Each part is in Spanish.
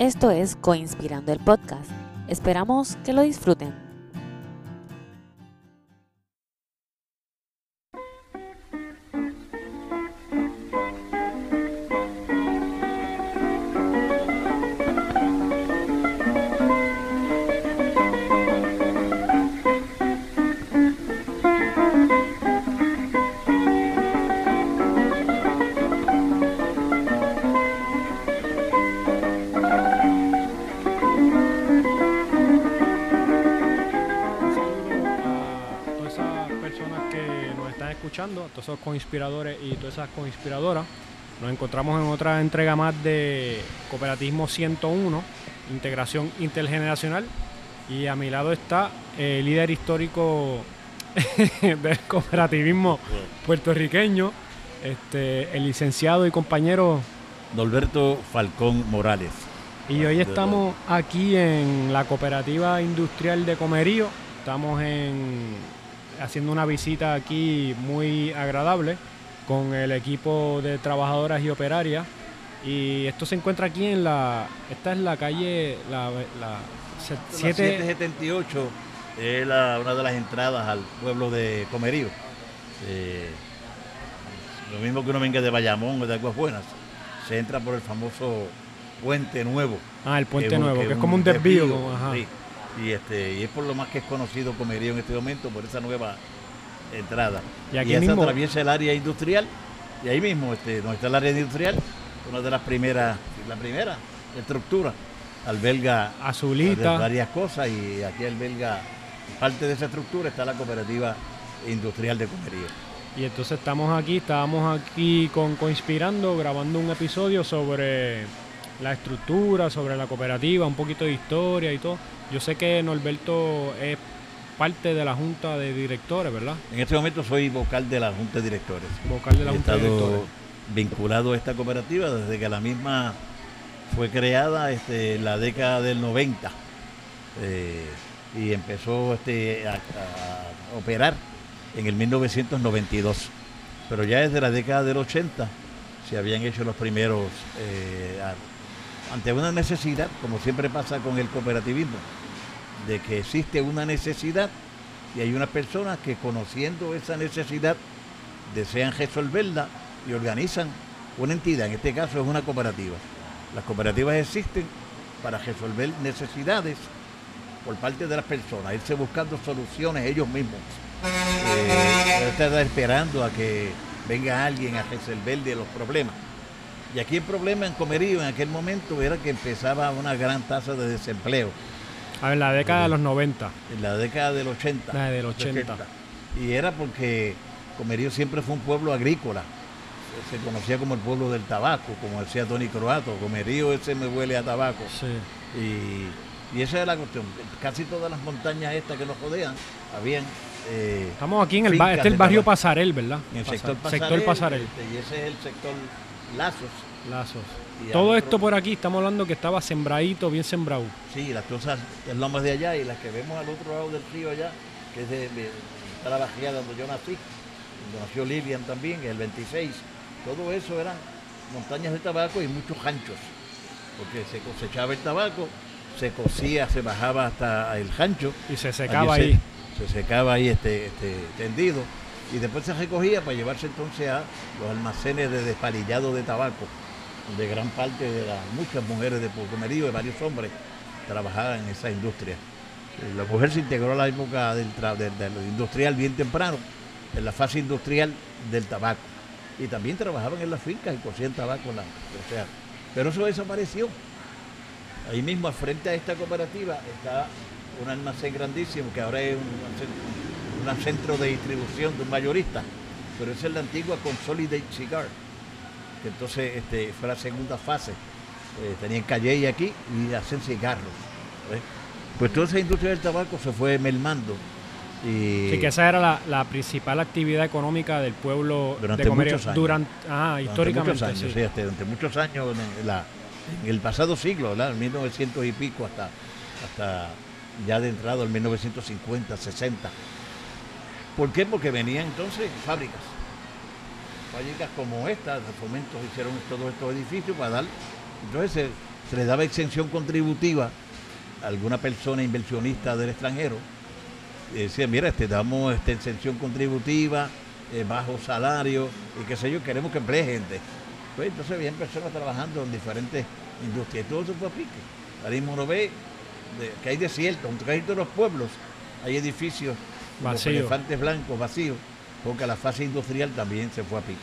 Esto es Coinspirando el Podcast. Esperamos que lo disfruten. Conspiradores y todas esas conspiradoras. Nos encontramos en otra entrega más de Cooperativismo 101, Integración Intergeneracional. Y a mi lado está el líder histórico del cooperativismo puertorriqueño, este, el licenciado y compañero Norberto Falcón Morales. Y hoy estamos aquí en la Cooperativa Industrial de Comerío. Estamos en, haciendo una visita aquí muy agradable con el equipo de trabajadoras y operarias. Y esto se encuentra aquí en la... Esta es la calle... La, la se- La siete- 778 es la- una de las entradas al pueblo de Comerío. Eh, lo mismo que uno venga de Bayamón o de Aguas Buenas. Se entra por el famoso Puente Nuevo. ah, el Puente que Nuevo, que es como un desvío. como- ajá. sí. Y, este, y es por lo más que es conocido Comerío en este momento, por esa nueva entrada. Y aquí esa mismo- atraviesa el área industrial. Y ahí mismo, este, donde está el área industrial, una de las primeras, la primera estructura, alberga Azulita. varias cosas y aquí alberga parte de esa estructura está la cooperativa industrial de Comerío. Y entonces estamos aquí, estábamos aquí con Coinspirando, grabando un episodio sobre la estructura, sobre la cooperativa, un poquito de historia y todo. Yo sé que Norberto es parte de la junta de directores, ¿verdad? En este momento soy vocal de la Junta de Directores. Vocal de la He junta de directores. vinculado a esta cooperativa desde que la misma fue creada este, en la década del 90 eh, y empezó este, a, a operar en el 1992. Pero ya desde la década del 80 se habían hecho los primeros, eh, ante una necesidad, como siempre pasa con el cooperativismo, de que existe una necesidad y hay unas personas que conociendo esa necesidad desean resolverla y organizan una entidad, en este caso es una cooperativa. Las cooperativas existen para resolver necesidades por parte de las personas, irse buscando soluciones ellos mismos. Eh, estar esperando a que venga alguien a resolver de los problemas. Y aquí el problema en Comerío en aquel momento era que empezaba una gran tasa de desempleo A ver, la década de los 90. en la década del 80. La del 80. Y era porque Comerío siempre fue un pueblo agrícola. Se conocía como el pueblo del tabaco, como decía Tony Croato. Comerío ese me huele a tabaco. Sí. Y, y esa es la cuestión. Casi todas las montañas estas que nos rodean, habían... eh, Estamos aquí en el, este es el barrio tabaco. Pasarel, ¿verdad? en el Pasar- sector Pasarel. Sector Pasarel. este, y ese es el sector Lazos. Lazos. Todo esto por aquí, estamos hablando que estaba sembradito, bien sembrado. Sí, las cosas, las lomas de allá y las que vemos al otro lado del río allá, que es de, de- está la bajía donde yo nací, donde nació Lilian también, en el 26. Todo eso eran montañas de tabaco y muchos ranchos, porque se cosechaba el tabaco, se cocía, se bajaba hasta el rancho. Y se secaba ahí. Se, se secaba ahí este, este, tendido y después se recogía para llevarse entonces a los almacenes de despalillado de tabaco, donde gran parte de las muchas mujeres de Pocomerío y varios hombres trabajaban en esa industria. Eh, La mujer se integró a la época del, del- industrial bien temprano, en la fase industrial del tabaco. Y también trabajaban en las fincas y cocían tabaco. o sea, pero eso desapareció. Ahí mismo, frente a esta cooperativa, está un almacén grandísimo que ahora es un, almacén- un centro de distribución de un mayorista, pero esa es la antigua Consolidate Cigar, que entonces este, fue la segunda fase. Eh, tenían calle aquí y hacen cigarros. ¿ves? Pues toda esa industria del tabaco se fue mermando. Y Sí, que esa era la, la principal actividad económica del pueblo Durante de Comerío. muchos años. Durante, ah, durante históricamente, muchos años, sí. sí, este, durante muchos años en, la- en el pasado siglo, en 1900 y pico hasta, hasta ya de entrado en 1950, 60. ¿Por qué? Porque venían entonces fábricas. Fábricas como esta, de fomentos hicieron todos estos edificios para dar. Entonces se, se le daba exención contributiva a alguna persona inversionista del extranjero. Y decía, mira, te damos esta exención contributiva, eh, bajo salario y qué sé yo, queremos que emplee gente. Pues entonces habían personas trabajando en diferentes industrias y todo eso fue a pique. Ahora mismo ve que hay desierto, en casi todos los pueblos hay edificios Vacío. elefantes blancos vacíos, porque la fase industrial también se fue a pique.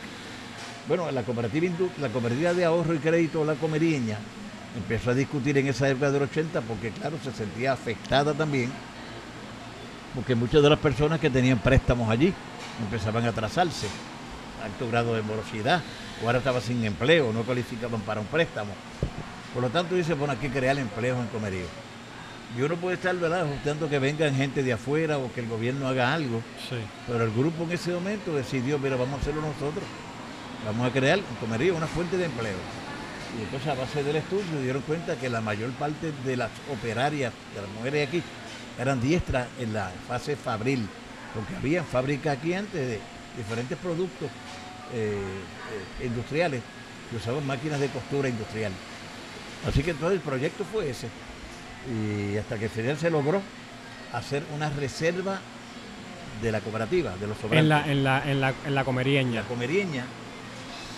Bueno, la cooperativa, indu- la cooperativa de ahorro y crédito, la comerieña, empezó a discutir en esa época del 80 porque, claro, se sentía afectada también, porque muchas de las personas que tenían préstamos allí empezaban a atrasarse, alto grado de morosidad, o ahora estaban sin empleo, no calificaban para un préstamo. Por lo tanto, dice, bueno, hay que crear empleos en comerío. Y uno puede estar, ¿verdad?, tanto que vengan gente de afuera o que el gobierno haga algo, Sí. pero el grupo en ese momento decidió, mira, vamos a hacerlo nosotros. Vamos a crear en comerío una fuente de empleo. Y entonces a base del estudio dieron cuenta que la mayor parte de las operarias, de las mujeres aquí, eran diestras en la fase fabril, porque había fábricas aquí antes de diferentes productos eh, eh, industriales que usaban máquinas de costura industrial. Así que entonces el proyecto fue ese. Y hasta que final se logró hacer una reserva de la cooperativa, de los sobrantes. En la, en la, en la, en la comerieña. La comerieña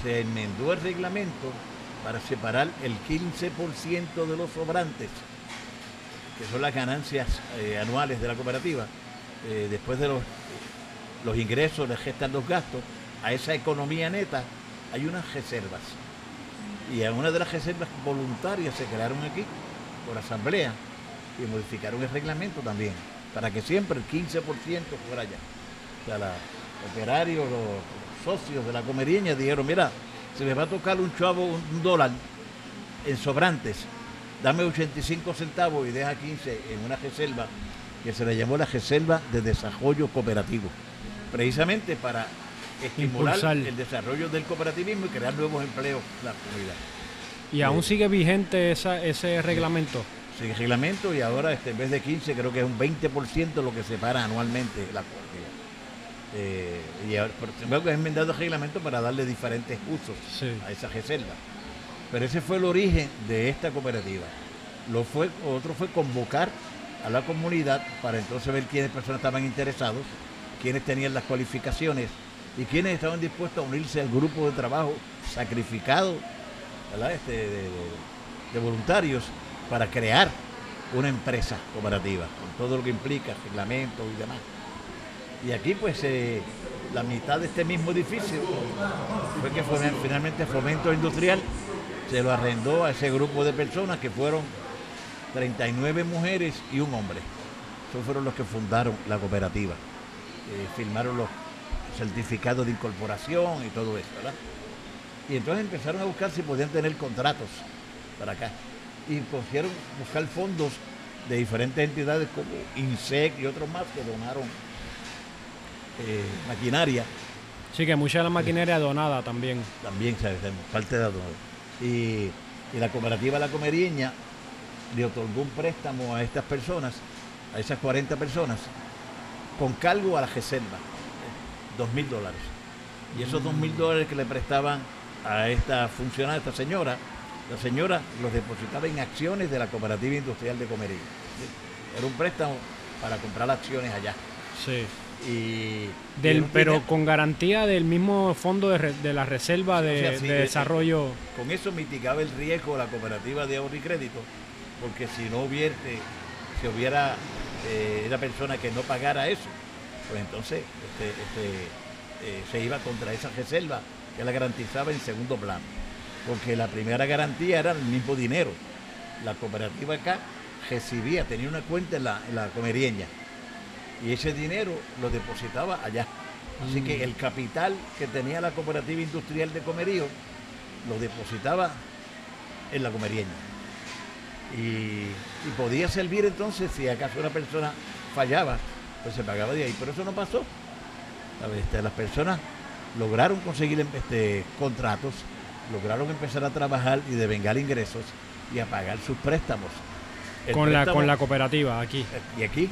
se enmendó el reglamento para separar el 15% de los sobrantes, que son las ganancias eh, anuales de la cooperativa, eh, después de los, los ingresos, le gestan los gastos, a esa economía neta hay unas reservas. Y a una de las reservas voluntarias se crearon aquí por asamblea y modificaron el reglamento también, para que siempre el 15% fuera allá. O sea, los operarios, los socios de la comerieña dijeron, mira, se me va a tocar un chavo un, un dólar en sobrantes, dame 85 centavos y deja 15 en una reserva que se le llamó la Reserva de Desarrollo Cooperativo, precisamente para estimular Impulsar. el desarrollo del cooperativismo y crear nuevos empleos en la comunidad. Y aún sigue vigente esa, ese reglamento. Sigue reglamento y ahora este, en vez de 15 creo que es un 20% lo que separa anualmente la cooperativa. Eh, y ahora, han enmendado el reglamento para darle diferentes usos Sí. a esa reserva. Pero ese fue el origen de esta cooperativa. Lo fue, otro fue convocar a la comunidad para entonces ver quiénes personas estaban interesados, quiénes tenían las cualificaciones y quiénes estaban dispuestos a unirse al grupo de trabajo sacrificado Este, de, voluntarios para crear una empresa cooperativa, con todo lo que implica, reglamentos y demás. Y aquí pues eh, la mitad de este mismo edificio fue que finalmente Fomento Industrial se lo arrendó a ese grupo de personas que fueron 39 mujeres y un hombre. Esos fueron los que fundaron la cooperativa. Eh, firmaron los certificados de incorporación y todo eso, ¿verdad? Y entonces empezaron a buscar si podían tener contratos para acá. Y pusieron buscar fondos de diferentes entidades como INSEC y otros más que donaron eh, maquinaria Sí, que mucha de la maquinaria donada también. también ¿sabes? parte de la donada. Y, y la cooperativa La Comerieña le otorgó un préstamo a estas personas, a esas 40 personas, con cargo a la reserva, dos mil dólares. Y esos dos mil dólares que le prestaban a esta funcionaria, a esta señora, la señora los depositaba en acciones de la Cooperativa Industrial de Comería. ¿sí? Era un préstamo para comprar acciones allá. Sí. Y, Del, pero con garantía del mismo fondo de, de la reserva de, O sea, sí, de eh, desarrollo. Con eso mitigaba el riesgo la cooperativa de ahorro y crédito, porque si no hubiera, si hubiera eh, una persona que no pagara eso, pues entonces este, este, eh, se iba contra esa reserva que la garantizaba en segundo plano. Porque la primera garantía era el mismo dinero. La cooperativa acá recibía, tenía una cuenta en la, en la comerieña y ese dinero lo depositaba allá. Así que el capital que tenía la cooperativa industrial de Comerío lo depositaba en la comerieña. Y, y podía servir entonces si acaso una persona fallaba, pues se pagaba de ahí. Pero eso no pasó. Este, las personas lograron conseguir este, contratos, lograron empezar a trabajar y devengar ingresos y a pagar sus préstamos. El Con la, con la cooperativa aquí. y aquí,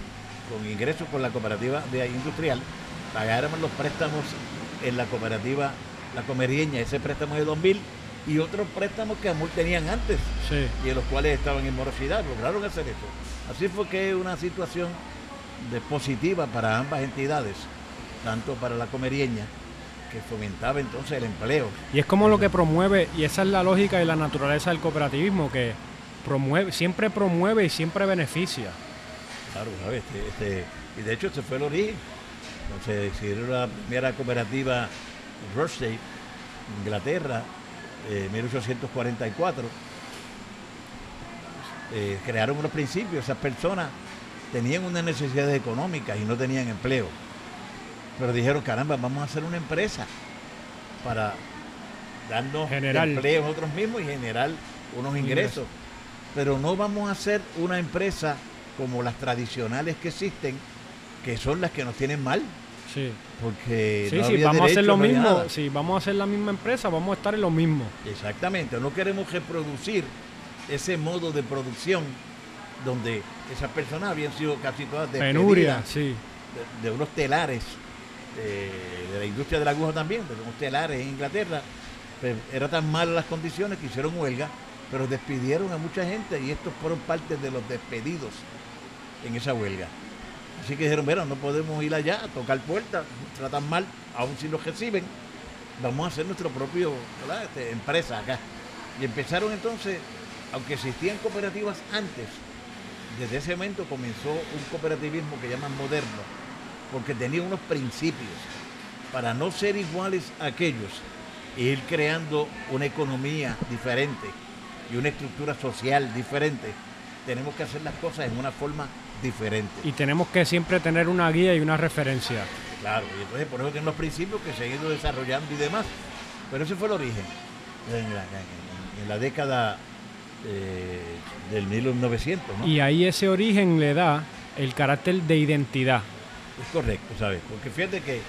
con ingresos con la cooperativa de industrial, pagáramos los préstamos en la cooperativa La Comerieña, ese préstamo de 2000, y otros préstamos que tenían antes Sí. y en los cuales estaban en morosidad, lograron hacer eso. Así fue que es una situación de positiva para ambas entidades, tanto para la comerieña, que fomentaba entonces el empleo. Y es como lo que promueve, y esa es la lógica y la naturaleza del cooperativismo, que promueve, siempre promueve y siempre beneficia. Claro, ¿sabes? Este, este, y de hecho ese fue el origen. Entonces decidieron la primera cooperativa Rochdale, Inglaterra, en 1844. Eh, crearon unos principios, esas personas tenían unas necesidades económicas y no tenían empleo. Pero dijeron, caramba, vamos a hacer una empresa para darnos empleo nosotros mismos y generar unos ingresos. Pero no vamos a hacer una empresa como las tradicionales que existen, que son las que nos tienen mal, Sí, porque sí, no sí, había vamos a hacer lo no mismo. Si vamos a hacer la misma empresa, vamos a estar en lo mismo. Exactamente, no queremos reproducir ese modo de producción donde esas personas habían sido casi todas Penuria, despedidas sí. de, de unos telares eh, de la industria de la aguja también, de unos telares en Inglaterra. Pues, era tan malas las condiciones que hicieron huelga, pero despidieron a mucha gente y estos fueron parte de los despedidos en esa huelga. Así que dijeron, mira, no podemos ir allá a tocar puertas, nos tratan mal, aún si nos reciben, vamos a hacer nuestro propio ¿verdad? Este, empresa acá. Y empezaron entonces, aunque existían cooperativas antes, desde ese momento comenzó un cooperativismo que llaman moderno, porque tenía unos principios para no ser iguales a aquellos e ir creando una economía diferente y una estructura social diferente. Tenemos que hacer las cosas en una forma diferente. Y tenemos que siempre tener una guía y una referencia. Claro, y entonces por eso tienen los principios que se han ido desarrollando y demás. Pero ese fue el origen. En la, en- en la década eh, del 1900, ¿no? Y ahí ese origen le da el carácter de identidad. Es correcto, ¿sabes? Porque fíjate que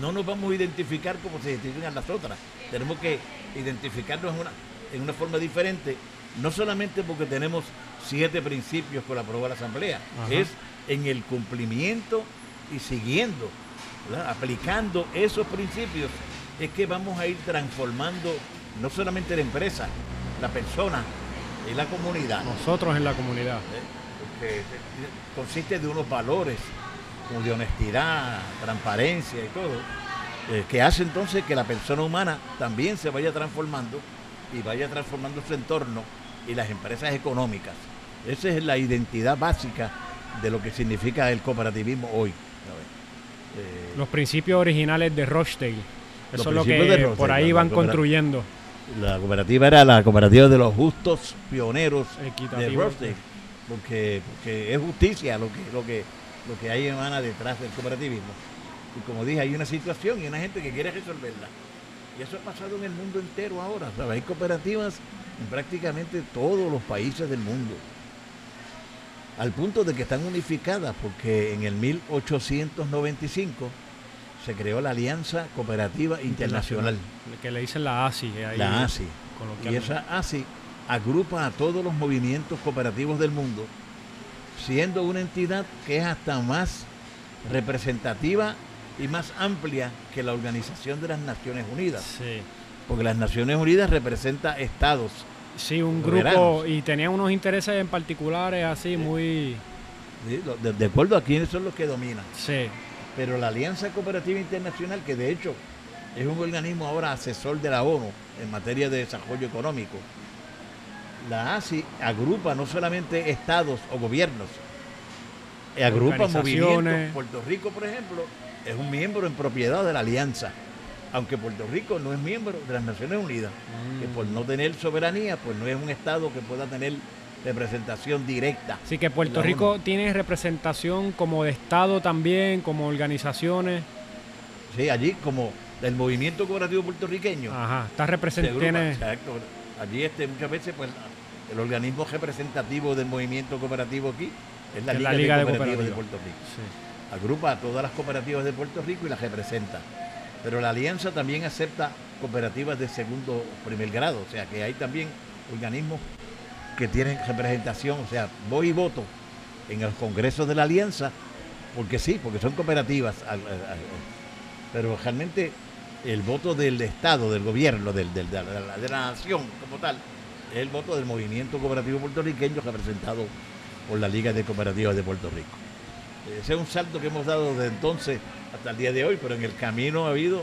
no nos vamos a identificar como se identifican las otras. Tenemos que identificarnos en una, en una forma diferente, no solamente porque tenemos siete principios que lo aprobó la Asamblea, Ajá. es en el cumplimiento y siguiendo, ¿verdad? aplicando esos principios, es que vamos a ir transformando no solamente la empresa, la persona y la comunidad. Nosotros en la comunidad. ¿eh? Porque consiste de unos valores de honestidad, transparencia y todo, eh, que hace entonces que la persona humana también se vaya transformando y vaya transformando su entorno y las empresas económicas. Esa es la identidad básica de lo que significa el cooperativismo hoy. Eh, Los principios originales de Rochdale. Eso es lo que Rochdale, por ahí van construyendo. La cooperativa era la cooperativa de los justos pioneros de. Rochdale, porque, porque es justicia lo que, lo que, lo que hay emana detrás del cooperativismo. Y como dije, hay una situación y una gente que quiere resolverla. Y eso ha pasado en el mundo entero ahora. ¿sabes? Hay cooperativas en prácticamente todos los países del mundo. Al punto de que están unificadas, porque en el 1895 se creó la Alianza Cooperativa Internacional. Que le dicen la ASI. ahí, La ASI. Y esa ASI agrupa a todos los movimientos cooperativos del mundo, siendo una entidad que es hasta más representativa y más amplia que la Organización de las Naciones Unidas. Sí. Porque las Naciones Unidas representa estados. Sí, un Soberanos. grupo y tenían unos intereses en particulares así muy... De, de acuerdo a quiénes son los que dominan. Sí, Pero la Alianza Cooperativa Internacional, que de hecho es un organismo ahora asesor de la ONU en materia de desarrollo económico, la ASI agrupa no solamente estados o gobiernos, agrupa movimientos. Puerto Rico, por ejemplo, es un miembro en propiedad de la Alianza, aunque Puerto Rico no es miembro de las Naciones Unidas, que por no tener soberanía, pues no es un estado que pueda tener representación directa. Así que Puerto Rico ONU. tiene representación como de Estado también, como organizaciones. Sí, allí como el movimiento cooperativo puertorriqueño. Ajá, está Se representado. exacto. Allí este, muchas veces pues el organismo representativo del movimiento cooperativo aquí es la, Liga, la Liga de de Cooperativas de. Puerto Rico. Agrupa a todas las cooperativas de Puerto Rico y las representa. Pero la alianza también acepta cooperativas de segundo o primer grado, o sea que hay también organismos que tienen representación, o sea, voy y voto en el Congreso de la Alianza, porque sí, porque son cooperativas, al- pero realmente el voto del Estado, del gobierno, del, del- de, la, de la nación como tal, es el voto del movimiento cooperativo puertorriqueño representado por la Liga de Cooperativas de Puerto Rico. Ese es un salto que hemos dado desde entonces hasta el día de hoy, pero en el camino ha habido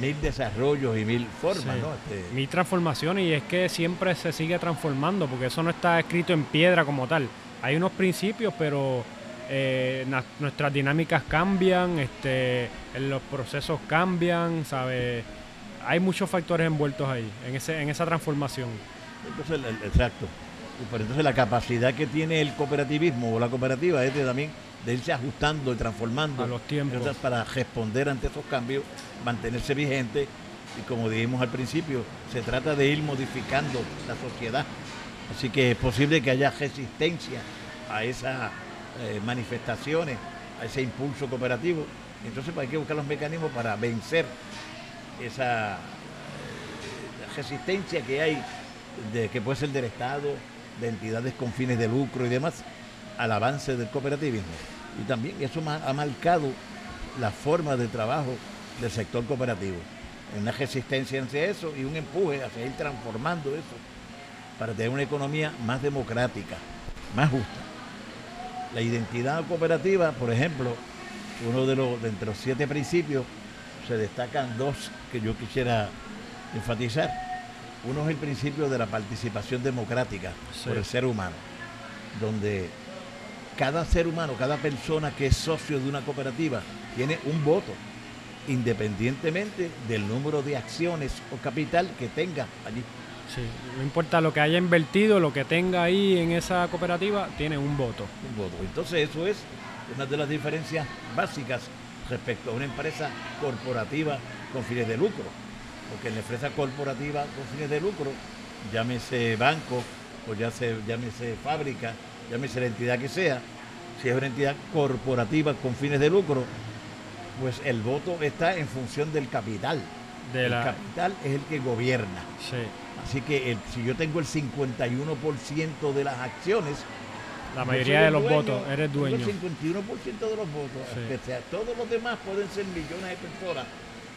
mil desarrollos y mil formas, Sí. ¿no? Este, Mi transformación y es que siempre se sigue transformando porque eso no está escrito en piedra como tal. Hay unos principios, pero eh, nuestras dinámicas cambian, este, los procesos cambian, ¿sabes? Hay muchos factores envueltos ahí, en, ese, en esa transformación. Entonces, el- el- exacto. Pero entonces la capacidad que tiene el cooperativismo o la cooperativa es de también de irse ajustando y transformando A los tiempos. para responder ante esos cambios, mantenerse vigente y como dijimos al principio, se trata de ir modificando la sociedad. Así que es posible que haya resistencia a esas eh, manifestaciones, a ese impulso cooperativo. Entonces pues, hay que buscar los mecanismos para vencer esa eh, resistencia que hay, de, que puede ser del Estado, de entidades con fines de lucro y demás, al avance del cooperativismo. Y también eso ha marcado la forma de trabajo del sector cooperativo. Una resistencia hacia eso y un empuje a seguir transformando eso para tener una economía más democrática, más justa. La identidad cooperativa, por ejemplo, uno de los, entre los siete principios, se destacan dos que yo quisiera enfatizar. Uno es el principio de la participación democrática Sí. por el ser humano, donde cada ser humano, cada persona que es socio de una cooperativa tiene un voto, independientemente del número de acciones o capital que tenga allí. Sí, no importa lo que haya invertido, lo que tenga ahí en esa cooperativa, tiene un voto. un voto. Entonces eso es una de las diferencias básicas respecto a una empresa corporativa con fines de lucro. Porque en la empresa corporativa con fines de lucro, llámese banco o ya se, llámese fábrica, llámese la entidad que sea, si es una entidad corporativa con fines de lucro, pues el voto está en función del capital. De el la, capital es el que gobierna. sí, Así que el- si yo tengo el 51% de las acciones, la yo mayoría de los dueño, votos, eres dueño. El 51% de los votos. Sí. que sea, todos los demás pueden ser millones de personas,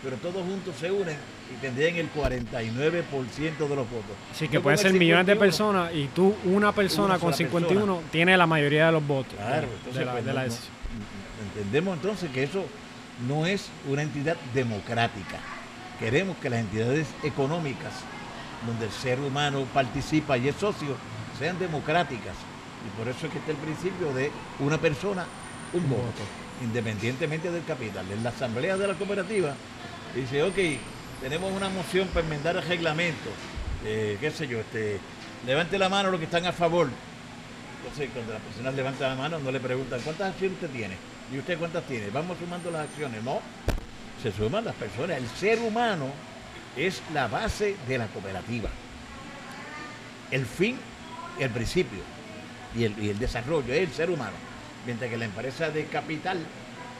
pero todos juntos se unen y tendrían el 49% de los votos. Así que pueden ser millones de 51, personas y tú, una persona Una con sola 51, tiene la mayoría de los votos. Claro, de entonces la- pues, de la no- decisión. entendemos entonces que eso no es una entidad democrática. Queremos que las entidades económicas, donde el ser humano participa y es socio, sean democráticas. Y por eso es que está el principio de una persona, un Un voto, voto. independientemente del capital. En la asamblea de la cooperativa dice, ok, tenemos una moción para enmendar el reglamento, eh, qué sé yo, este, levante la mano los que están a favor. Entonces, cuando la persona levanta la mano, no le preguntan cuántas acciones usted tiene. ¿Y usted cuántas tiene? Vamos sumando las acciones. No, se suman las personas. El ser humano es la base de la cooperativa. El fin, el principio y el, y el desarrollo es el ser humano. Mientras que la empresa de capital,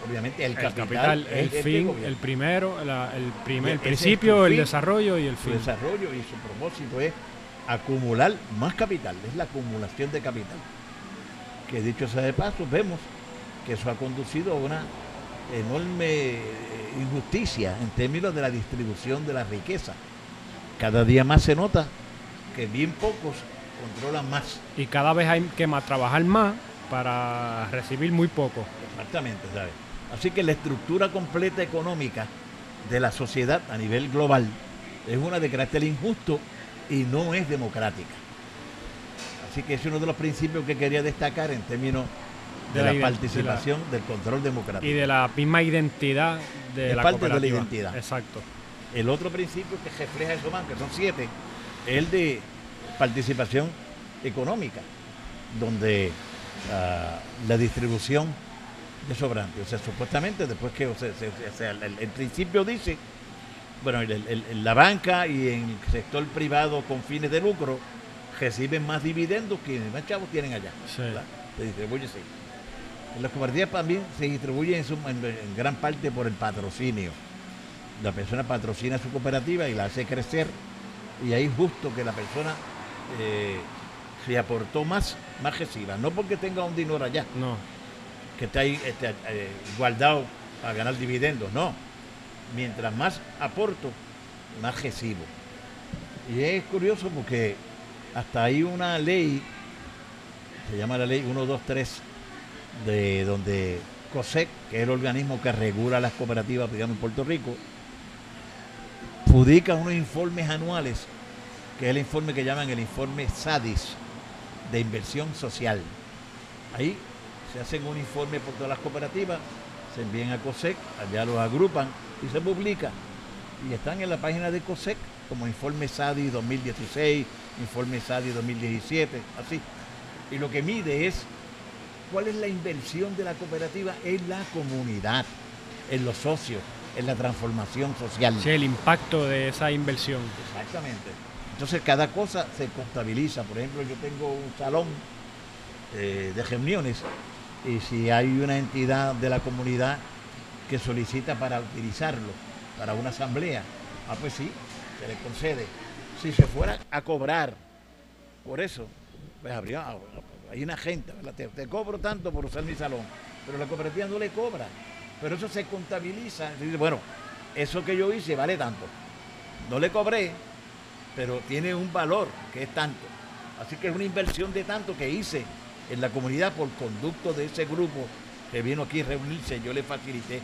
obviamente el, El capital, capital, el que fin, el primero, la- el, primer, el principio, el fin, desarrollo y el su fin. desarrollo y su propósito es acumular más capital, es la acumulación de capital. Que dicho sea de paso, vemos que eso ha conducido a una enorme eh, injusticia en términos de la distribución de la riqueza. Cada día más se nota que bien pocos controlan más. Y cada vez hay que más, trabajar más para recibir muy poco. Exactamente, ¿sabes? Así que la estructura completa económica de la sociedad a nivel global es una de carácter injusto y no es democrática. Así que es uno de los principios que quería destacar en términos de, De la, participación del control democrático. Y de la misma identidad de Es la parte de la identidad. Exacto. El otro principio que refleja eso más, que son siete, es el de participación económica, donde ah, la distribución de sobrante. O sea, supuestamente después que o sea, se- o sea, el, el principio dice, bueno, el- la banca y en el sector privado con fines de lucro reciben más dividendos que más chavos tienen allá. Sí. Se distribuye así. Las cooperativas también se distribuye en, su- en- en gran parte por el patrocinio. La persona patrocina su cooperativa y la hace crecer y ahí justo que la persona eh, se aportó más, más reciba. No porque tenga un dinero allá, No. Que está ahí este, eh, guardado para ganar dividendos, no. mientras más aporto, más recibo. Y es curioso porque hasta hay una ley, se llama la ley 123, de donde COSEC, que es el organismo que regula las cooperativas, digamos, en Puerto Rico, publica unos informes anuales, que es el informe que llaman el informe SADIS, de inversión social. Ahí se hacen un informe por todas las cooperativas, se envían a COSEC, allá los agrupan y se publica. Y están en la página de COSEC como informe SADI 2016, informe SADI 2017, así. Y lo que mide es cuál es la inversión de la cooperativa en la comunidad, en los socios, en la transformación social. Sí, el impacto de esa inversión. Exactamente. Entonces cada cosa se contabiliza. Por ejemplo, yo tengo un salón eh, de reuniones y si hay una entidad de la comunidad que solicita para utilizarlo para una asamblea, ah, pues sí, se le concede. Si se fuera a cobrar por eso, pues habría, hay una te, te, cobro tanto por usar mi salón, pero la cooperativa no le cobra. Pero eso se contabiliza. dice, bueno, eso que yo hice vale tanto. No le cobré, pero tiene un valor que es tanto. Así que es una inversión de tanto que hice en la comunidad por conducto de ese grupo que vino aquí a reunirse, yo le facilité.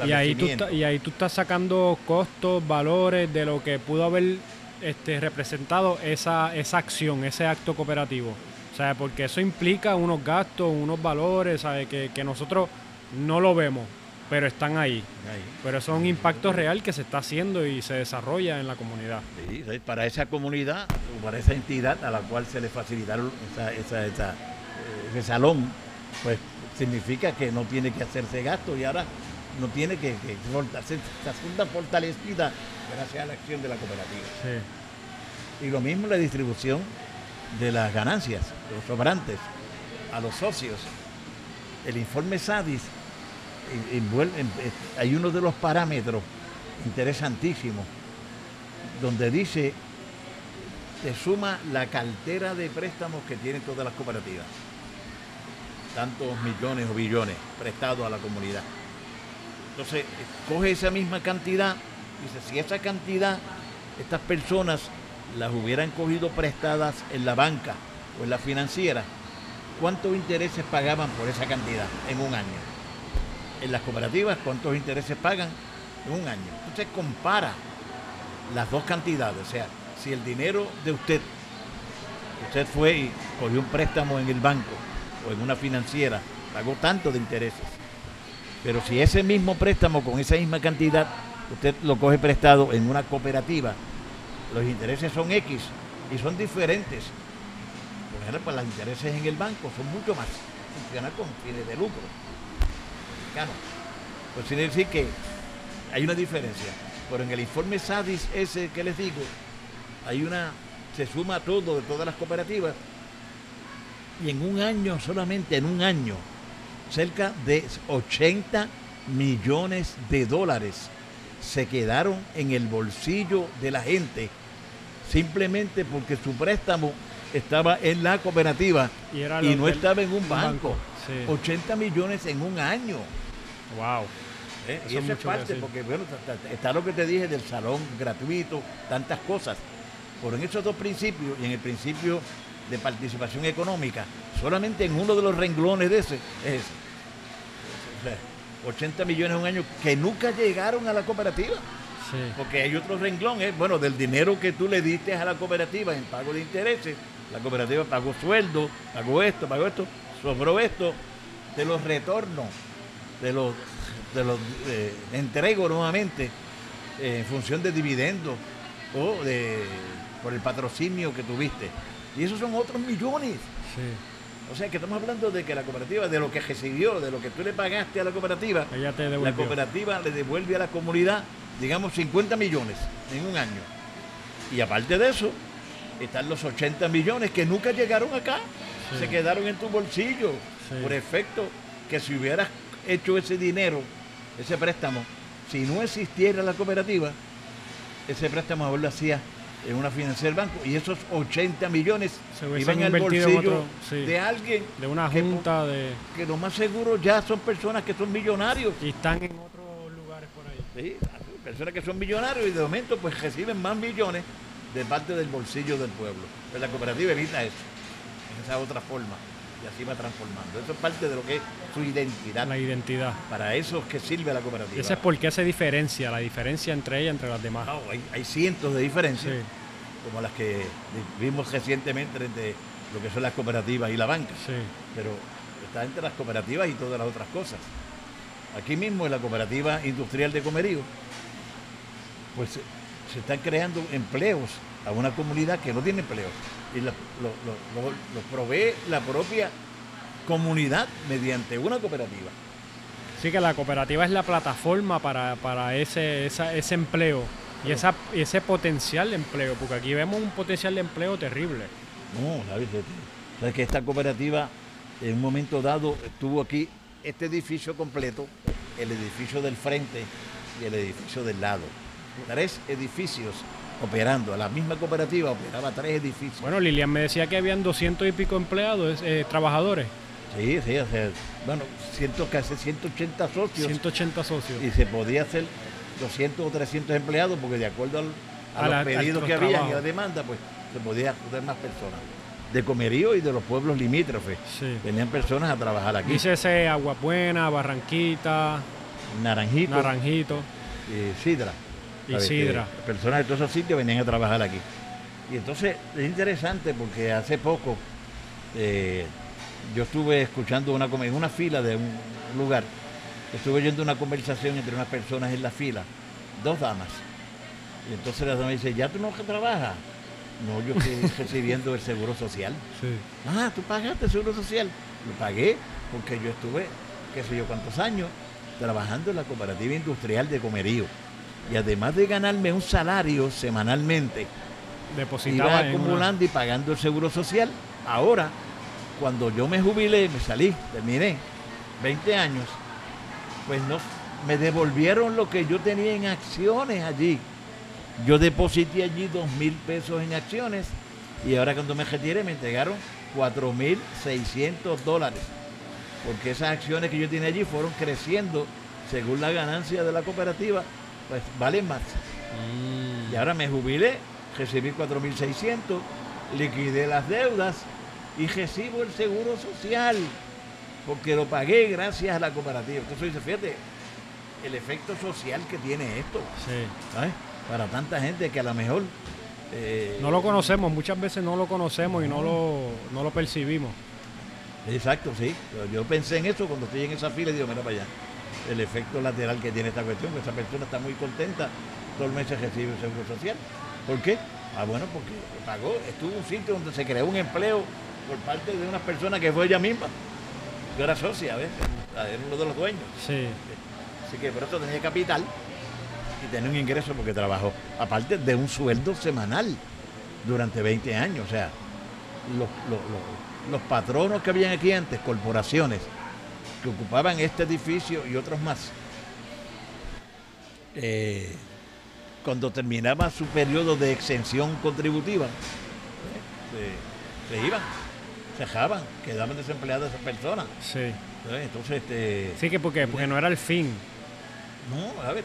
El, y, ahí tú y ahí tú estás sacando costos, valores de lo que pudo haber este, representado esa, esa acción, ese acto cooperativo. O sea, porque eso implica unos gastos, unos valores, ¿sabe? Que, que nosotros no lo vemos, pero están ahí. Pero eso es un impacto real que se está haciendo y se desarrolla en la comunidad. Sí, para esa comunidad o para esa entidad a la cual se le facilitaron esa, esa, eh, ese salón, pues significa que no tiene que hacerse gasto y ahora no tiene que, que se fortalecida gracias a la acción de la cooperativa. Y lo mismo la distribución de las ganancias, de los sobrantes, a los socios. El informe SADIS hay uno de los parámetros interesantísimos donde dice te suma la cartera de préstamos que tienen todas las cooperativas. Tantos millones o billones prestados a la comunidad. Entonces, coge esa misma cantidad, dice, si esa cantidad, estas personas las hubieran cogido prestadas en la banca o en la financiera, ¿cuántos intereses pagaban por esa cantidad en un año? En las cooperativas, ¿cuántos intereses pagan en un año? Entonces compara las dos cantidades, o sea, si el dinero de usted, usted fue y cogió un préstamo en el banco o en una financiera, pagó tanto de intereses, pero si ese mismo préstamo con esa misma cantidad, usted lo coge prestado en una cooperativa, los intereses son X y son diferentes. Por ejemplo, pues los intereses en el banco son mucho más, funciona con fines de lucro. Pues tiene decir que hay una diferencia. Pero en el informe SADIS ese que les digo, hay una, se suma todo de todas las cooperativas y en un año, solamente en un año, cerca de 80 millones de dólares se quedaron en el bolsillo de la gente simplemente porque su préstamo estaba en la cooperativa y, no estaba en un banco. 80 millones en un año. Wow. ¿Eh? Y eso es parte, porque bueno, está lo que te dije del salón gratuito, tantas cosas. Pero en esos dos principios y en el principio de participación económica, solamente en uno de los renglones de ese es ese. 80 millones un año que nunca llegaron a la cooperativa. Porque hay otro renglón, ¿eh? bueno, del dinero que tú le diste a la cooperativa en pago de intereses, la cooperativa pagó sueldo, pagó esto, pagó esto, sobró esto, de los retornos, de los, de los eh, entrego nuevamente eh, en función de dividendos o de por el patrocinio que tuviste. Y esos son otros millones. O sea que estamos hablando de que la cooperativa, de lo que recibió, de lo que tú le pagaste a la cooperativa, la cooperativa le devuelve a la comunidad, digamos, 50 millones en un año. Y aparte de eso, están los 80 millones que nunca llegaron acá, se quedaron en tu bolsillo, por efecto que si hubieras hecho ese dinero, ese préstamo, si no existiera la cooperativa, ese préstamo lo hacía en una financiera del banco y esos 80 millones se iban al bolsillo de alguien de una junta que, de que lo más seguro ya son personas que son millonarios y están en otros lugares por ahí Sí, personas que son millonarios y de momento pues reciben más millones de parte del bolsillo del pueblo. Pero la cooperativa evita eso, esa otra forma. Y así va transformando. Eso es parte de lo que es su identidad. La identidad. Para eso es que sirve la cooperativa. Ese es por qué hace diferencia, la diferencia entre ella y entre las demás. No, hay, hay cientos de diferencias, como las que vimos recientemente entre lo que son las cooperativas y la banca. Sí. Pero está entre las cooperativas y todas las otras cosas. Aquí mismo en la cooperativa industrial de Comerío, pues se están creando empleos a una comunidad que no tiene empleos. Y los lo, provee la propia comunidad mediante una cooperativa. Sí, que la cooperativa es la plataforma para, ese, ese empleo y esa, ese potencial de empleo, porque aquí vemos un potencial de empleo terrible. No, sabes que esta cooperativa en un momento dado estuvo aquí este edificio completo, el edificio del frente y el edificio del lado. Tres edificios operando. La misma cooperativa operaba tres edificios. Bueno, Lilian me decía que habían 200 y pico empleados, eh, trabajadores. Sí, sí, o sea, bueno, ciento, casi 180 socios. 180 socios. Y se podía hacer 200 o 300 empleados porque de acuerdo a, los pedidos que había y a la demanda, pues se podía hacer más personas de Comerío y de los pueblos limítrofes. Venían personas a trabajar aquí. Dice ese Agua Buena, Barranquita, Naranjito. Naranjito. Y Sidra. Y Sidra. Personas de todos esos sitios venían a trabajar aquí. Y entonces es interesante porque hace poco eh, yo estuve escuchando una en una fila de un lugar, estuve oyendo una conversación entre unas personas en la fila, dos damas. Y entonces la dama dice, ¿ya tú no trabajas? No, yo estoy recibiendo el seguro social. Sí. Ah, tú pagaste el seguro social. Lo pagué porque yo estuve, qué sé yo, cuántos años trabajando en la cooperativa industrial de Comerío. Y además de ganarme un salario semanalmente, Depositaba iba acumulando y pagando el seguro social. Ahora, cuando yo me jubilé, me salí, terminé, 20 años, pues no, me devolvieron lo que yo tenía en acciones allí. Yo deposité allí dos mil pesos en acciones y ahora cuando me retiré me entregaron cuatro mil seiscientos dólares. Porque esas acciones que yo tenía allí fueron creciendo según la ganancia de la cooperativa, pues valen más. Mm. Y ahora me jubilé, recibí cuatro mil seiscientos, liquidé las deudas y recibo el seguro social porque lo pagué gracias a la cooperativa. Entonces dice, fíjate, el efecto social que tiene esto. Sí. ¿sabes? para tanta gente que a lo mejor... Eh, no lo conocemos, muchas veces no lo conocemos y no lo, no lo percibimos. Exacto, sí. Yo pensé en eso cuando estoy en esa fila y digo, mira para allá, el efecto lateral que tiene esta cuestión, que esa persona está muy contenta, todo el mes se recibe el seguro social. ¿Por qué? Ah, bueno, porque pagó, estuvo en un sitio donde se creó un empleo por parte de una persona que fue ella misma. Yo era socia, ¿ves? Era uno de los dueños. Sí. Así que por eso tenía capital y tener un ingreso porque trabajó, aparte de un sueldo semanal durante 20 años. O sea, los, patronos que habían aquí antes, corporaciones, que ocupaban este edificio y otros más, eh, cuando terminaba su periodo de exención contributiva, se, iban, se dejaban, quedaban desempleadas esas personas. Sí. Entonces, este, sí, que porque, porque no era el fin. No, a ver,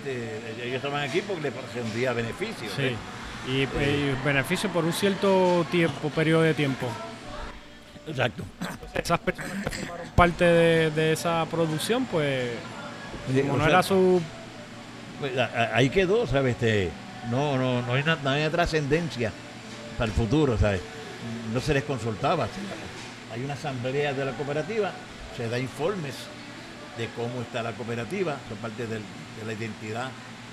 ellos estaban aquí porque les rendía beneficio. Sí. Y, eh, beneficio por un cierto tiempo, periodo de tiempo. Exacto. esas personas que formaron parte de, esa producción, pues, como no era su... Pues, ahí quedó, ¿sabes? Este, no, no, no hay, no hay trascendencia para el futuro, ¿sabes? No se les consultaba. Hay una asamblea de la cooperativa, se da informes de cómo está la cooperativa, por parte de la identidad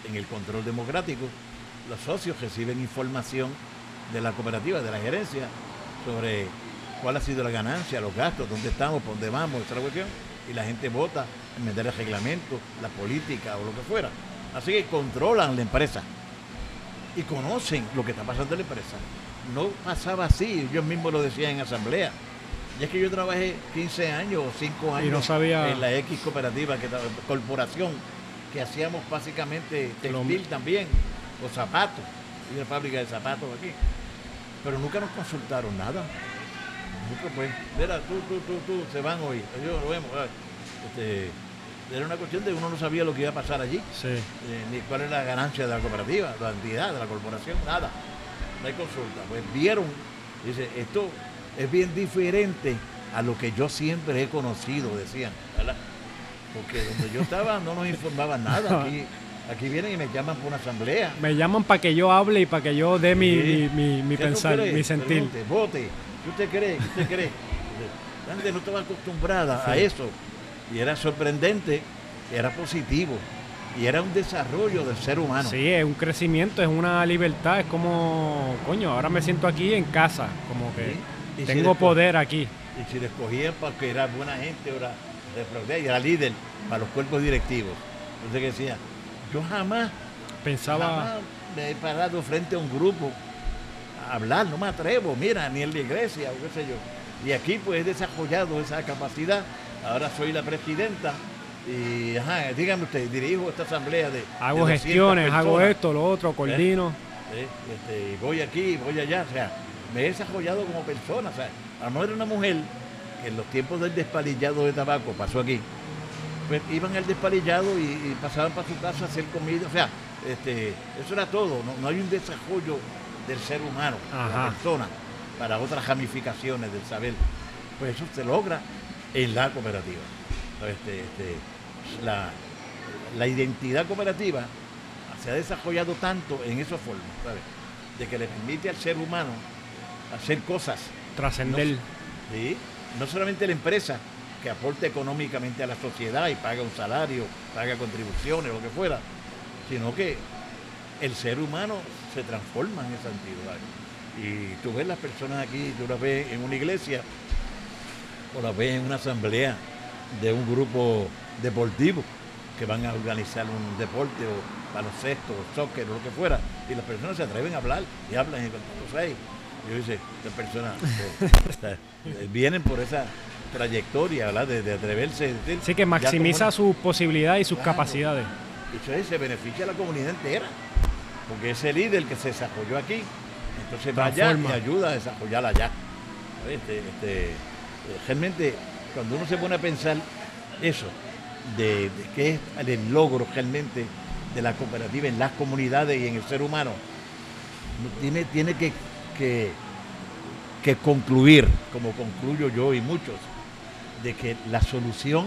en el control democrático. Los socios reciben información de la cooperativa, de la gerencia, sobre cuál ha sido la ganancia, los gastos, dónde estamos, por dónde vamos, esta cuestión, y la gente vota en meter el reglamento, la política o lo que fuera. Así que controlan la empresa y conocen lo que está pasando en la empresa. No pasaba así, ellos mismos lo decían en asamblea. Y es que yo trabajé 15 años o 5 años en la X cooperativa, que corporación, que hacíamos básicamente textil también, o zapatos, y una fábrica de zapatos aquí. Pero nunca nos consultaron nada. Pues, tú, tú, tú, tú, se van hoy, yo lo vemos. Este, era una cuestión de uno no sabía lo que iba a pasar allí, Sí. eh, ni cuál era la ganancia de la cooperativa, de la entidad, de la corporación, nada. No hay consulta. Pues vieron, dice, esto es bien diferente a lo que yo siempre he conocido, decían, ¿verdad? Porque donde yo estaba no nos informaban nada. Aquí, aquí vienen y me llaman por una asamblea. Me llaman para que yo hable y para que yo dé mi, Sí. mi, mi- mi ¿Qué tú pensar, mi sentir. Vote. ¿Qué usted cree? ¿Qué usted cree? La gente no estaba acostumbrada a eso. Y era sorprendente, era positivo. Y era un desarrollo del ser humano. Sí, es un crecimiento, es una libertad, es como, coño, ahora me siento aquí en casa, como que Sí. Y si tengo poder aquí. Y si le escogían porque era buena gente, era, y era líder para los cuerpos directivos. Entonces que decía, yo jamás, Pensaba, jamás me he parado frente a un grupo a hablar, no me atrevo, mira, ni en la iglesia o qué sé yo. Y aquí pues he desarrollado esa capacidad. Ahora soy la presidenta y, ajá, dígame usted, dirijo esta asamblea de... hago de 200 gestiones, hago esto, lo otro, coordino. ¿eh? Este, voy aquí, voy allá, o sea, me he desarrollado como persona, o sea, a no era una mujer que en los tiempos del despalillado de tabaco pasó aquí, pues iban al despalillado y, y pasaban para su casa a hacer comida, o sea, este, eso era todo, no, no hay un desarrollo del ser humano, de la persona, para otras ramificaciones del saber, pues eso se logra en la cooperativa. Este, este, la, la identidad cooperativa se ha desarrollado tanto en esa forma, ¿sabes? De que le permite al ser humano hacer cosas. Trascender. ¿sí? No solamente la empresa que aporta económicamente a la sociedad y paga un salario, paga contribuciones, lo que fuera, sino que el ser humano se transforma en esa entidad. Y tú ves las personas aquí, tú las ves en una iglesia o las ves en una asamblea de un grupo deportivo que van a organizar un deporte o baloncesto o soccer o lo que fuera y las personas se atreven a hablar y hablan y cuando ahí y yo dice estas personas eh, o sea, eh, vienen por esa trayectoria ¿verdad? De, de atreverse de Sí, que maximiza sus posibilidades y sus Claro. capacidades. una- entonces se beneficia a la comunidad entera porque ese líder que se desarrolló aquí entonces va allá y Transforma. ayuda a desarrollarla allá este, este, eh, realmente cuando uno se pone a pensar eso de, de qué es el logro realmente de la cooperativa en las comunidades y en el ser humano no tiene, tiene que, que, que concluir, como concluyo yo y muchos, de que la solución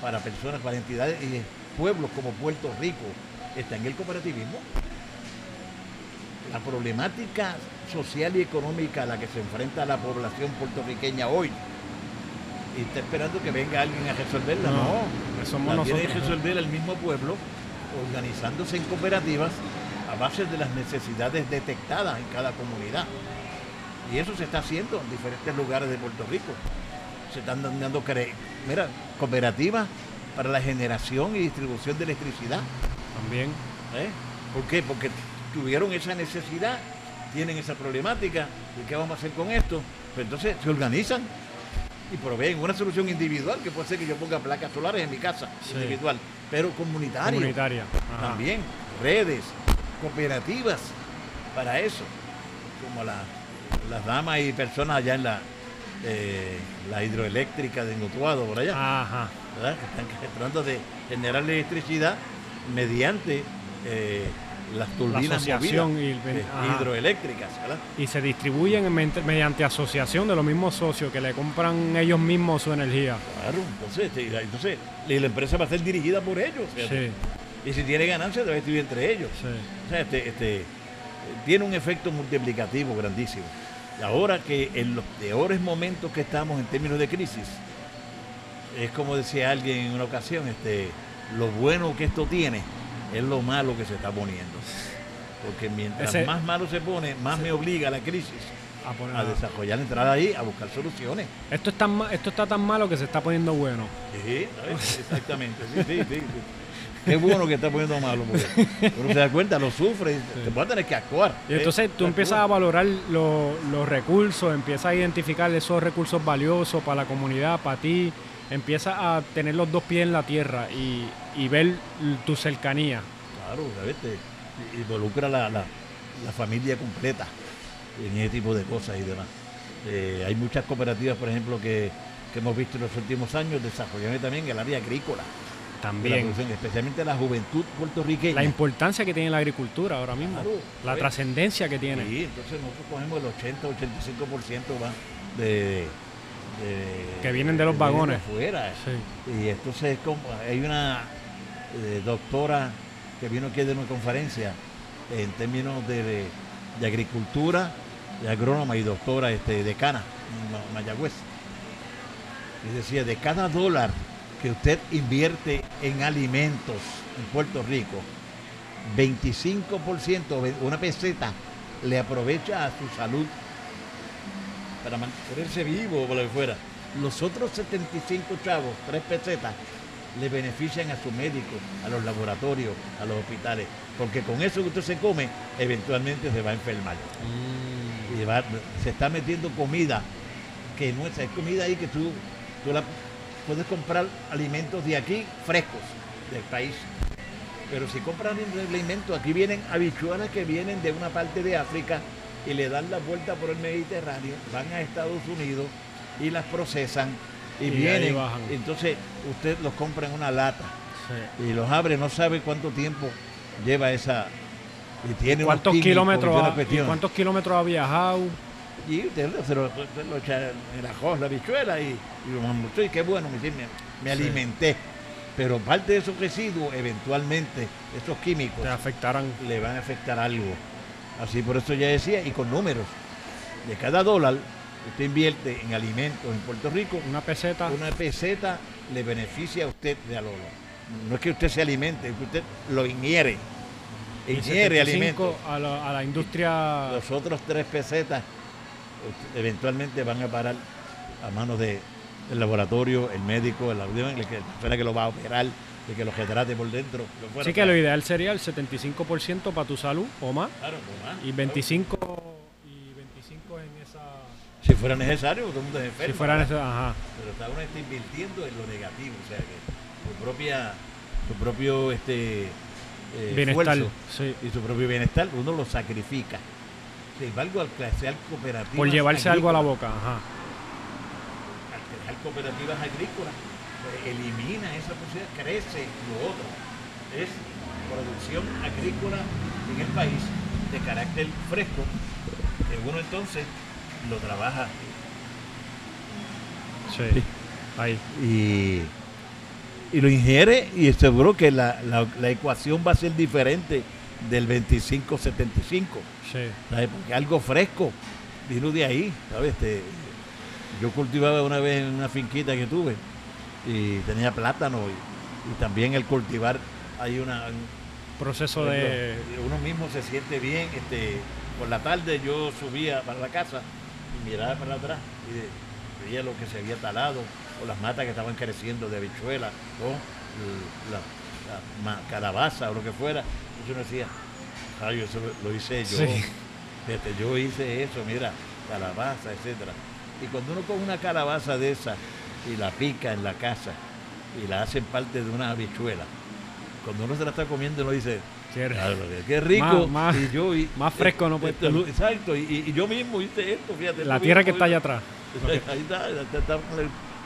para personas, para entidades y pueblos como Puerto Rico está en el cooperativismo. La problemática social y económica a la que se enfrenta la población puertorriqueña hoy y está esperando que venga alguien a resolverla. No, No, somos la tiene que nosotros. resolver el mismo pueblo organizándose en cooperativas a base de las necesidades detectadas en cada comunidad. Y eso se está haciendo en diferentes lugares de Puerto Rico. Se están dando, mira, cooperativas para la generación y distribución de electricidad. También. ¿eh? ¿Por qué? Porque tuvieron esa necesidad, tienen esa problemática. ¿Y qué vamos a hacer con esto? Pues entonces se organizan y proveen una solución individual, que puede ser que yo ponga placas solares en mi casa, Sí. individual, pero. Comunitaria. Ajá. También, redes, cooperativas para eso. Como la- las damas y personas allá en la, eh, la hidroeléctrica de Nutuado, por allá. Ajá. ¿verdad? que están tratando de generar electricidad mediante eh, las turbinas asociación movidas, y el- hidroeléctricas. ¿verdad? Y se distribuyen mediante asociación de los mismos socios que le compran ellos mismos su energía. Claro, entonces, la- entonces y la empresa va a ser dirigida por ellos. Sí, Y si tiene ganancias, debe estar entre ellos. sí. O sea, este, este, tiene un efecto multiplicativo grandísimo. Y ahora que en los peores momentos que estamos en términos de crisis, es como decía alguien en una ocasión, este, lo bueno que esto tiene es lo malo que se está poniendo. Porque mientras Ese- más malo se pone, más me obliga la crisis A poner- a desarrollar, entrar ahí, a buscar soluciones. esto, es tan esto está tan malo que se está poniendo bueno. Sí, exactamente. Sí, sí, sí. Qué bueno que está poniendo malo, porque uno se da cuenta, lo sufre, te vas a tener que actuar. Y ¿eh? entonces tú Actúa. empiezas a valorar lo- los recursos, empiezas a identificar esos recursos valiosos para la comunidad, para ti, empiezas a tener los dos pies en la tierra y, y ver tu cercanía. Claro, ¿sabes? Te- involucra la, la, la familia completa en ese tipo de cosas y demás. Eh, hay muchas cooperativas, por ejemplo, que, que hemos visto en los últimos años desarrollando también el área agrícola. También. especialmente la juventud puertorriqueña. La importancia que tiene la agricultura ahora mismo. Claro, la trascendencia que tiene. Sí, entonces nosotros cogemos el 80-85% va de, de- Que vienen de los vagones. afuera. Sí. Y entonces es como, hay una eh, doctora que vino aquí de una conferencia en términos de, agricultura, de agrónoma y doctora este, decana en Mayagüez. Y decía, de cada dólar que usted invierte en alimentos en Puerto Rico, 25%, ve- una peseta, le aprovecha a su salud para mantenerse vivo o lo que fuera. Los otros 75 chavos, tres pesetas, le benefician a su médico, a los laboratorios, a los hospitales, porque con eso que usted se come, eventualmente se va a enfermar. Mm. Y va- se está metiendo comida que no es, es comida ahí que tú, tú la puedes comprar alimentos de aquí frescos del país. Pero si compran alimentos, aquí vienen habichuelas que vienen de una parte de África y le dan la vuelta por el Mediterráneo, van a Estados Unidos y las procesan y, Y vienen. bajan. Entonces usted los compra en una lata Sí. y los abre, no sabe cuánto tiempo lleva esa. Y tiene unos ¿Cuántos químicos y kilómetros, ha, y cuántos kilómetros ha viajado? Y usted se lo, usted lo echa en la arroz, la bichuela y, y y qué bueno, me, me, me Sí. alimenté. Pero parte de esos residuos, eventualmente, esos químicos, Te afectarán. le van a afectar algo. Así por eso ya decía, y con números. De cada dólar que usted invierte en alimentos en Puerto Rico, Una peseta. una peseta le beneficia a usted de algo. No es que usted se alimente, es que usted lo ingiere. Ingiere 75 alimentos. a la, a la industria. Los otros tres pesetas eventualmente van a parar a manos de, del laboratorio, el médico, el el que, la persona que lo va a operar, el que lo retrate por dentro. fuera. Así que lo ideal sería el 75% para tu salud o más. Claro, pues, ah, Y 25, y 25 en esa. Si fuera necesario, todo el mundo se enferma. Si fuera necesario. Ajá. Pero está uno está invirtiendo en lo negativo, o sea que su propia, su propio este eh, Bienestar. esfuerzo Sí. y su propio bienestar, uno lo sacrifica. Sin embargo, al crear cooperativas Por llevarse algo a la boca. Ajá. al crear cooperativas agrícolas, elimina esa posibilidad, crece lo otro. Es producción agrícola en el país de carácter fresco, que uno entonces lo trabaja Sí. Ahí. y, y lo ingiere y seguro que la, la- la ecuación va a ser diferente del 25-75. Sí. ¿sabes? Porque algo fresco vino de ahí, ¿sabes? Este, yo cultivaba una vez en una finquita que tuve y tenía plátano y, y también el cultivar hay una Proceso por de. uno mismo se siente bien este por la tarde yo subía para la casa y miraba para atrás y veía lo que se había talado o las matas que estaban creciendo de habichuela o la, calabaza o lo que fuera yo me decía ay eso lo, lo hice yo Sí. Fíjate, yo hice eso mira calabaza etcétera y cuando uno coge una calabaza de esa y la pica en la casa y la hacen parte de una habichuela cuando uno se la está comiendo uno dice Qué rico. Claro, qué rico. Más- más- y yo, y- más fresco no puede estar. Exacto, y, yo mismo hice esto, fíjate. La tierra mismo, que está allá atrás. Ahí está, ahí está, está-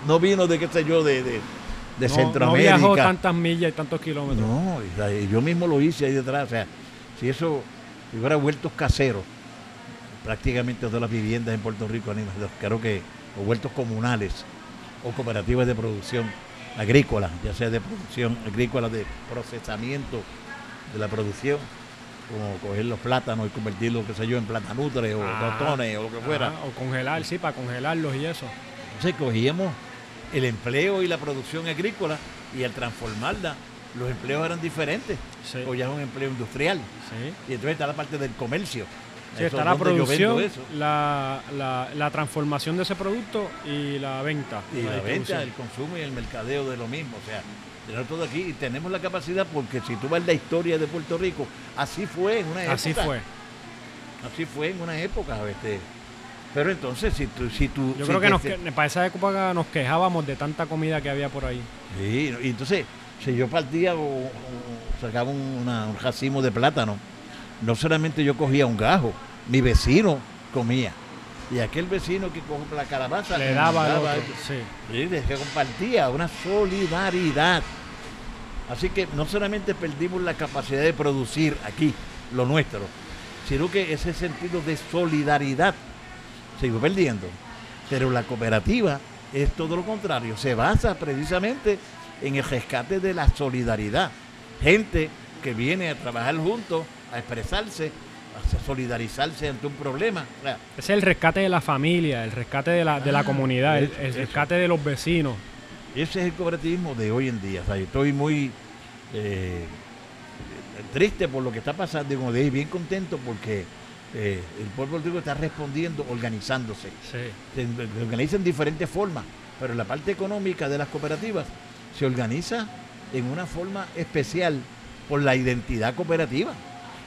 no vino de qué sé yo, de, de, de No, no Centroamérica. viajó tantas millas y tantos kilómetros. No, yo mismo lo hice ahí detrás. O sea, si eso si hubiera huertos caseros, prácticamente todas las viviendas en Puerto Rico, creo que, o huertos comunales, o cooperativas de producción agrícola, ya sea de producción agrícola, de procesamiento de la producción, como coger los plátanos y convertirlos, qué sé yo, en platanutres o Ah, tostones o lo que fuera. Ajá, o congelar, sí, para congelarlos y eso. Entonces cogíamos el empleo y la producción agrícola y al transformarla, los empleos eran diferentes. Sí. O ya es un empleo industrial. Sí. Y entonces está la parte del comercio. Sí, está es la producción, la, la, la transformación de ese producto y la venta. Y la, venta, el consumo y el mercadeo de lo mismo. O sea, tener todo aquí y tenemos la capacidad porque si tú ves la historia de Puerto Rico, así fue en una época. Así fue. Así fue en una época. Este, pero entonces, si tú... Si tú Yo si creo que te- nos, que- para esa época nos quejábamos de tanta comida que había por ahí. Sí, y entonces, si yo partía o, o sacaba un, una- un racimo de plátano, no solamente yo cogía un gajo, mi vecino comía. Y aquel vecino que coge la calabaza Le daba otro. eso. Sí. Que compartía una solidaridad. Así que no solamente perdimos la capacidad de producir aquí lo nuestro, sino que ese sentido de solidaridad se iba perdiendo. Pero la cooperativa es todo lo contrario, se basa precisamente en el rescate de la solidaridad. Gente que viene a trabajar juntos, a expresarse, a solidarizarse ante un problema. O sea, Ese es el rescate de la familia, el rescate de la, de la Ah, comunidad, el, eso, el eso. rescate de los vecinos. Ese es el cooperativismo de hoy en día. O sea, yo estoy muy eh, triste por lo que está pasando y como dije, bien contento porque eh, el pueblo político está respondiendo organizándose. Sí. Se se organiza en diferentes formas, pero la parte económica de las cooperativas se organiza en una forma especial por la identidad cooperativa.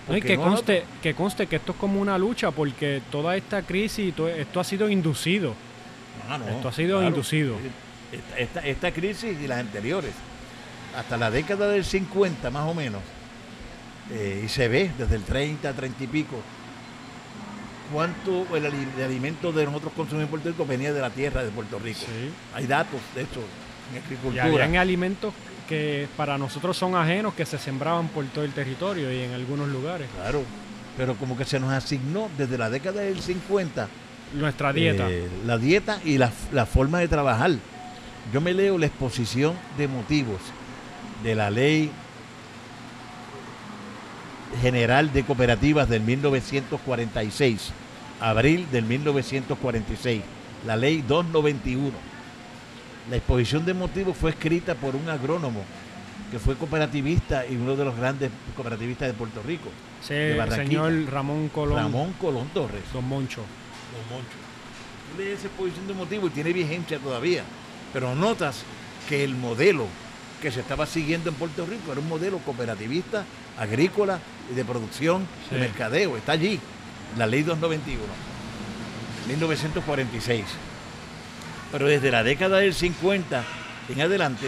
No, y que, no- conste, que conste que esto es como una lucha porque toda esta crisis, y todo esto ha sido inducido. Ah, no, Esto ha sido inducido. Esta, esta- esta crisis y las anteriores, hasta la década del 50 más o menos, eh, y se ve desde el 30, 30 y pico, cuánto el, el alimento de nosotros consumimos en Puerto Rico venía de la tierra de Puerto Rico. Sí. Hay datos de eso en Y agricultura. habían alimentos que para nosotros son ajenos que se sembraban por todo el territorio y en algunos lugares. Claro, pero como que se nos asignó desde la década del 50 Nuestra dieta. eh, la dieta y la, la forma de trabajar. Yo me leo la exposición de motivos de la ley general de cooperativas del 1946, abril del 1946, la ley 291. La exposición de motivos fue escrita por un agrónomo que fue cooperativista y uno de los grandes cooperativistas de Puerto Rico, Sí, el señor Ramón Colón. Ramón Colón Torres. Don Moncho. Don Moncho. Tú lees esa exposición de motivos y tiene vigencia todavía, pero notas que el modelo que se estaba siguiendo en Puerto Rico era un modelo cooperativista, agrícola y de producción, Sí. de mercadeo. Está allí, la ley 291, 1946. Pero desde la década del 50 en adelante,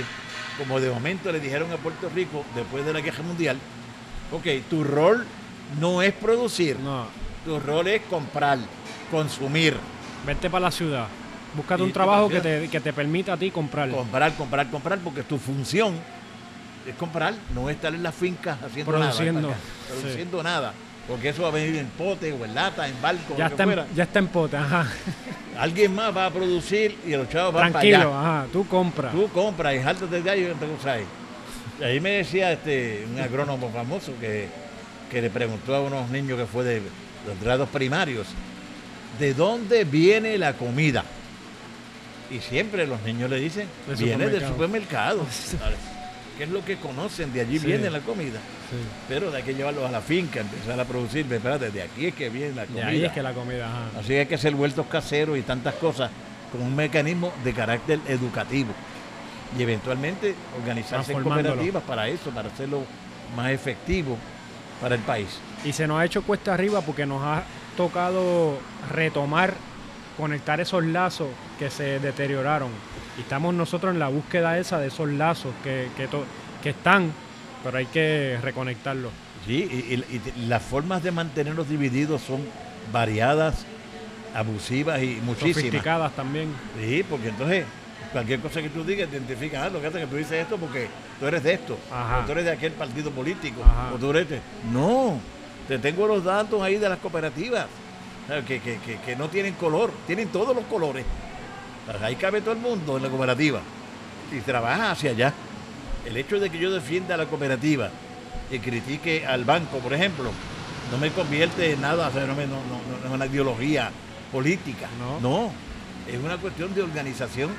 como de momento le dijeron a Puerto Rico, después de la guerra mundial, ok, tu rol no es producir, No, tu rol es comprar, consumir, vete para la ciudad. Búscate un trabajo que te, que te permita a ti comprar. comprar, comprar, comprar, porque tu función es comprar, no es estar en la finca haciendo Produciendo, nada. sí. Produciendo nada. Porque eso va a venir en pote o en lata, en barco, ya, lo que está fuera. en, ya está en pote, ajá. Alguien más va a producir y los chavos van Tranquilo, para allá. ajá. Tú compras. Tú compras y jaltas del gallo y entonces ahí. Y ahí me decía este un agrónomo famoso que, que le preguntó a unos niños que fue de los grados primarios, ¿de dónde viene la comida? Y siempre los niños le dicen, viene del supermercado". ¿Qué es lo que conocen? De allí Sí. viene la comida. Sí. Pero de hay que llevarlos a la finca, empezar a producir. Espérate, de aquí es que viene la De comida. ahí es que la comida, ajá. Así que hay que hacer huertos caseros y tantas cosas con un mecanismo de carácter educativo. Y eventualmente organizarse en cooperativas para eso, para hacerlo más efectivo para el país. Y se nos ha hecho cuesta arriba porque nos ha tocado retomar, conectar esos lazos que se deterioraron. Y estamos nosotros en la búsqueda esa de esos lazos que, que, to- que están, pero hay que reconectarlos. Sí, y, y- y las formas de mantenerlos divididos son variadas, abusivas y muchísimas. Sofisticadas también. Sí, porque entonces cualquier cosa que tú digas identifica, ah, lo que hace que tú dices esto porque tú eres de esto, Ajá. o tú eres de aquel partido político, Ajá. o tú eres de... No, te tengo los datos ahí de las cooperativas, que, que- que- que no tienen color, tienen todos los colores. Ahí cabe todo el mundo en la cooperativa y trabaja hacia allá. El hecho de que yo defienda a la cooperativa y critique al banco, por ejemplo, no me convierte en nada, o sea, no, me- no- no- no es una ideología política. No. no, es una cuestión de organización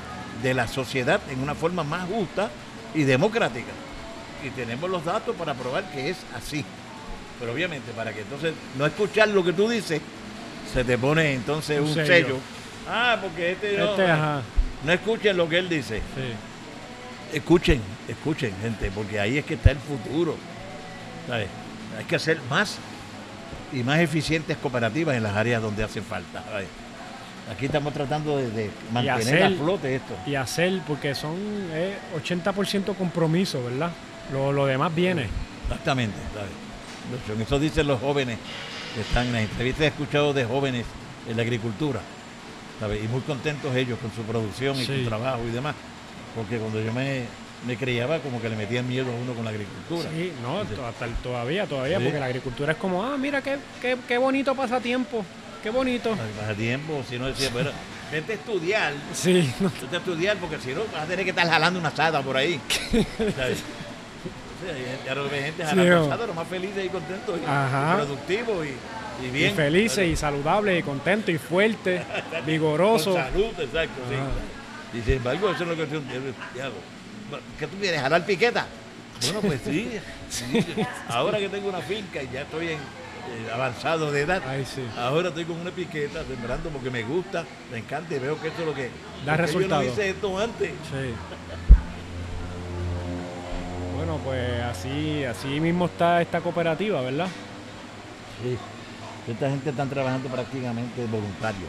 de la sociedad en una forma más justa y democrática. Y tenemos los datos para probar que es así. Pero obviamente, para que entonces no escuchar lo que tú dices, se te pone entonces Un un, sello. sello. Ah, porque este, no, Este, ajá. no escuchen lo que él dice. Sí. Escuchen, escuchen, gente, porque ahí es que está el futuro. ¿sabes? Hay que hacer más y más eficientes cooperativas en las áreas donde hace falta. ¿sabes? Aquí estamos tratando de, de mantener a hacer- flote esto. Y hacer, porque son eh, 80% compromiso, ¿verdad? Lo, lo demás viene. Exactamente. ¿sabes? Eso- Eso dicen los jóvenes que están en las entrevistas. He escuchado de jóvenes en la agricultura. ¿Sabes? Y muy contentos ellos con su producción y Sí. su trabajo y demás. Porque cuando yo me me creía como que le metían miedo a uno con la agricultura. Sí, no, hasta el- todavía, todavía, Sí. porque la agricultura es como, ah, mira qué, qué, qué bonito pasatiempo, qué bonito. Hace tiempo, si no decía, pero vente a estudiar, Sí, no, vente a estudiar porque si no vas a tener que estar jalando una asada por ahí. ¿Sabes? Sí, hay gente- Sí, jalando o- asada, lo más felices y contentos y, Ajá. y y, y y bien. felices y saludables y contentos y fuertes, Con vigorosos. salud, exacto, sí. Ajá. Y sin embargo, eso es lo que yo diablo, ¿Qué tú quieres? ¿Jalar piqueta? Bueno, pues sí. sí. Ahora que tengo una finca y ya estoy en, eh, avanzado de edad, Ay, sí. ahora estoy con una piqueta sembrando porque me gusta, me encanta y veo que esto es lo que... Da resultado. Yo no hice esto antes. Sí. Bueno, pues así, así mismo está esta cooperativa, ¿verdad? Sí. Esta gente están trabajando prácticamente voluntarios.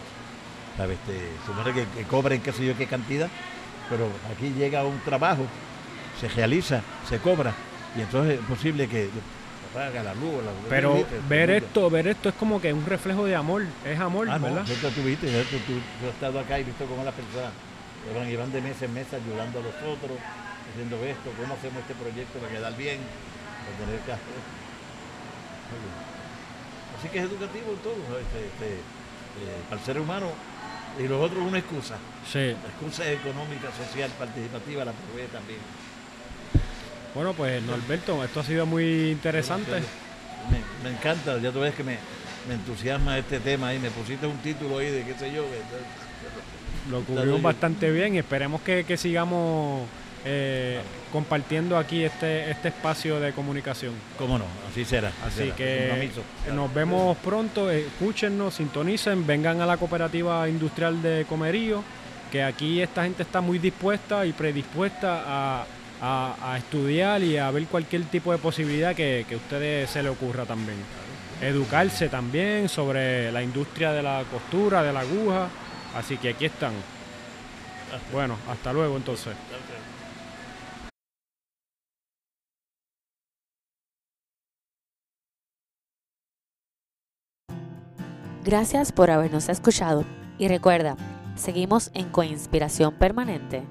¿Sabes? Este, supone que, que cobren qué sé yo qué cantidad, pero aquí llega un trabajo, se realiza, se cobra, y entonces es posible que paga la luz. La, Pero ver esto, ver esto es como que un reflejo de amor, es amor, Ah, no, ¿verdad? esto tú viste, esto tú, tú has estado acá y visto cómo las personas van y van de mes en mes ayudando a los otros, haciendo esto, cómo hacemos este proyecto para quedar bien, para tener que hacer. Muy bien. Así que es educativo en todo, este, este, eh, para el ser humano. Y los otros una excusa. Sí. La excusa económica, social, participativa, la provee también. Bueno, pues Norberto, esto ha sido muy interesante. Me, me encanta, ya tú ves que me, me entusiasma este tema ahí, me pusiste un título ahí de qué sé yo. que- Lo cubrimos bastante bien y esperemos que, que sigamos eh, compartiendo aquí este, este espacio de comunicación. ¿Cómo no? Así será. Así será, que nos vemos pronto, escúchenos, sintonicen, vengan a la cooperativa industrial de Comerío, que aquí esta gente está muy dispuesta y predispuesta a, a- a estudiar y a ver cualquier tipo de posibilidad que, que a ustedes se le ocurra también. Educarse también sobre la industria de la costura, de la aguja, así que aquí están. Bueno, hasta luego entonces. Gracias por habernos escuchado y recuerda, seguimos en Coinspiración Permanente.